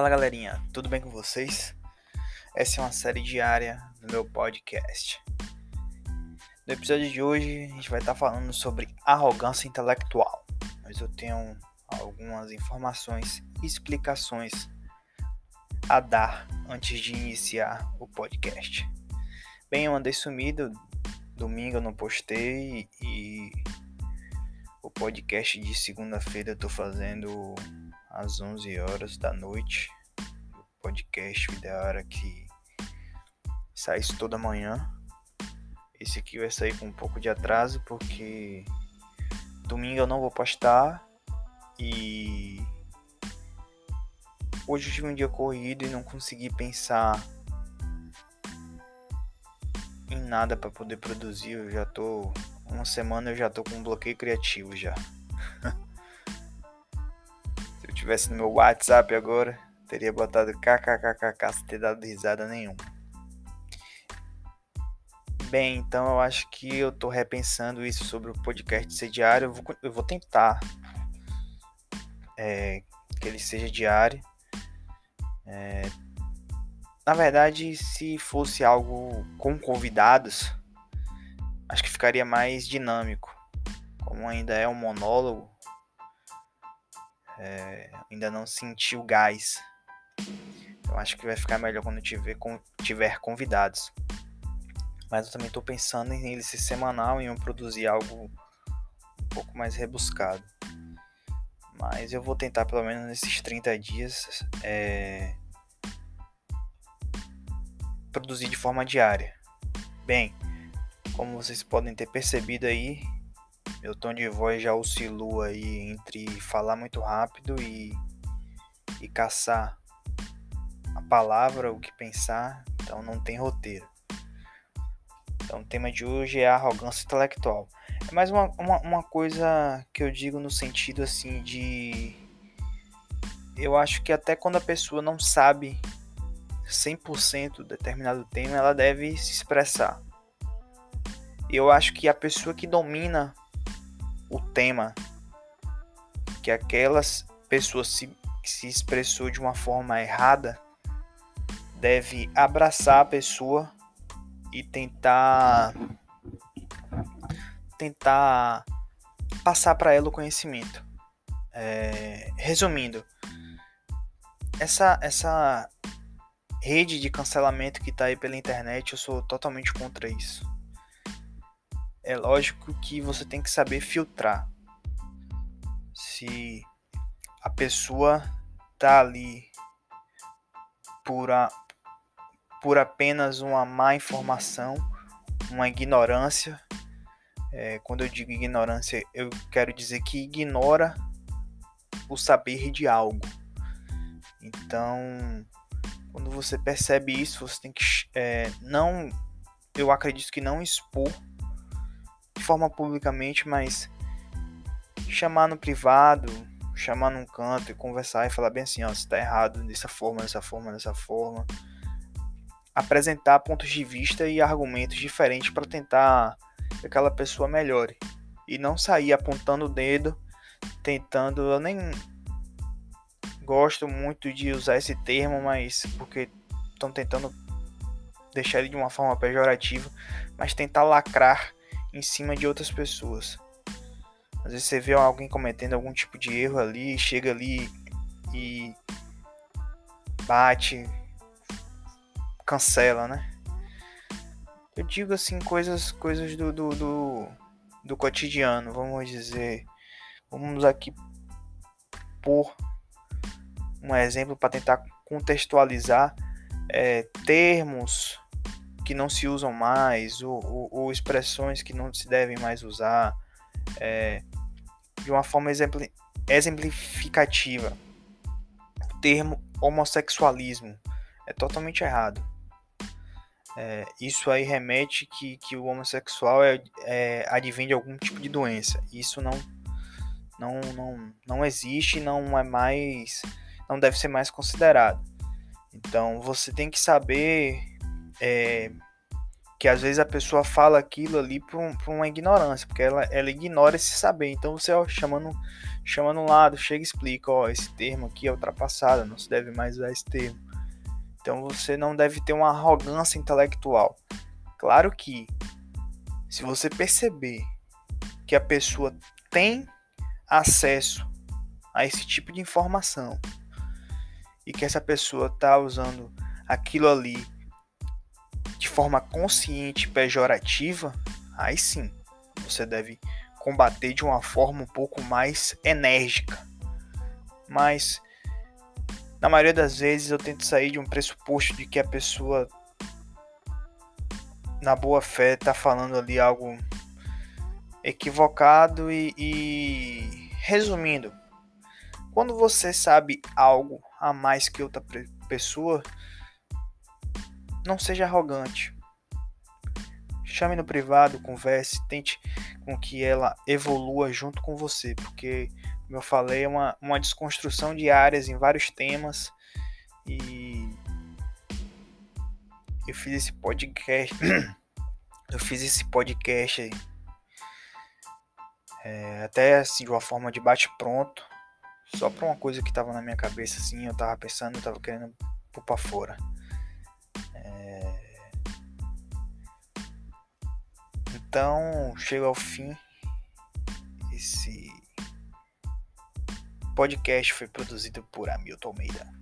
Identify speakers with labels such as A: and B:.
A: Fala galerinha, tudo bem com vocês? Essa é uma série diária do meu podcast. No episódio de hoje, a gente vai estar falando sobre arrogância intelectual, mas eu tenho algumas informações e explicações a dar antes de iniciar o podcast. Bem, eu andei sumido, domingo eu não postei e o podcast de segunda-feira eu tô fazendo às 11 horas da noite. Podcast o ideal era que saísse toda manhã. Esse aqui vai sair com um pouco de atraso porque domingo eu não vou postar e hoje eu tive um dia corrido e não consegui pensar em nada para poder produzir. Eu já tô uma semana eu já tô com um bloqueio criativo já. tivesse no meu WhatsApp agora, teria botado kkkk sem ter dado risada nenhuma. Bem, então eu acho que eu tô repensando isso sobre o podcast ser diário. Eu vou, eu vou tentar é, que ele seja diário. É, na verdade, se fosse algo com convidados, acho que ficaria mais dinâmico. Como ainda é um monólogo, é, ainda não senti o gás. Eu acho que vai ficar melhor quando tiver, tiver convidados. Mas eu também estou pensando em ele ser semanal e eu produzir algo um pouco mais rebuscado. Mas eu vou tentar pelo menos nesses 30 dias é, produzir de forma diária. Bem, como vocês podem ter percebido aí, meu tom de voz já oscilou aí entre falar muito rápido e, e caçar a palavra, o que pensar, então não tem roteiro. Então o tema de hoje é a arrogância intelectual. É mais uma, uma, uma coisa que eu digo no sentido assim de. Eu acho que até quando a pessoa não sabe 100% determinado tema, ela deve se expressar. Eu acho que a pessoa que domina o tema que aquelas pessoas se, se expressou de uma forma errada deve abraçar a pessoa e tentar tentar passar para ela o conhecimento. É, resumindo, essa essa rede de cancelamento que está aí pela internet, eu sou totalmente contra isso é lógico que você tem que saber filtrar. Se a pessoa tá ali por, a, por apenas uma má informação, uma ignorância. É, quando eu digo ignorância, eu quero dizer que ignora o saber de algo. Então, quando você percebe isso, você tem que é, não, eu acredito que não expor forma publicamente, mas chamar no privado, chamar num canto e conversar e falar bem assim, ó, você tá errado dessa forma, dessa forma, dessa forma. Apresentar pontos de vista e argumentos diferentes para tentar que aquela pessoa melhore. E não sair apontando o dedo, tentando. Eu nem gosto muito de usar esse termo, mas porque estão tentando deixar ele de uma forma pejorativa, mas tentar lacrar em cima de outras pessoas. Às vezes você vê alguém cometendo algum tipo de erro ali, chega ali e bate, cancela, né? Eu digo assim coisas, coisas do, do, do, do cotidiano, vamos dizer. Vamos aqui por um exemplo para tentar contextualizar é, termos que não se usam mais, ou, ou, ou expressões que não se devem mais usar, é, de uma forma exempli exemplificativa. O termo homossexualismo é totalmente errado. É, isso aí remete que, que o homossexual é, é, advém de algum tipo de doença. Isso não, não, não, não existe, não é mais, não deve ser mais considerado. Então você tem que saber é, que às vezes a pessoa fala aquilo ali por, por uma ignorância, porque ela, ela ignora esse saber. Então você ó, chamando, chamando um lado, chega e explica, ó, esse termo aqui é ultrapassado, não se deve mais usar esse termo. Então você não deve ter uma arrogância intelectual. Claro que se você perceber que a pessoa tem acesso a esse tipo de informação e que essa pessoa está usando aquilo ali de forma consciente pejorativa, aí sim você deve combater de uma forma um pouco mais enérgica. Mas na maioria das vezes eu tento sair de um pressuposto de que a pessoa na boa fé está falando ali algo equivocado e, e, resumindo, quando você sabe algo a mais que outra pessoa, não seja arrogante. Chame no privado, converse, tente com que ela evolua junto com você, porque, como eu falei, é uma, uma desconstrução de áreas em vários temas e eu fiz esse podcast. eu fiz esse podcast é, até assim de uma forma de bate pronto, só para uma coisa que tava na minha cabeça assim, eu tava pensando, eu tava querendo pôr pra fora. Então, chega ao fim. Esse podcast foi produzido por Hamilton Almeida.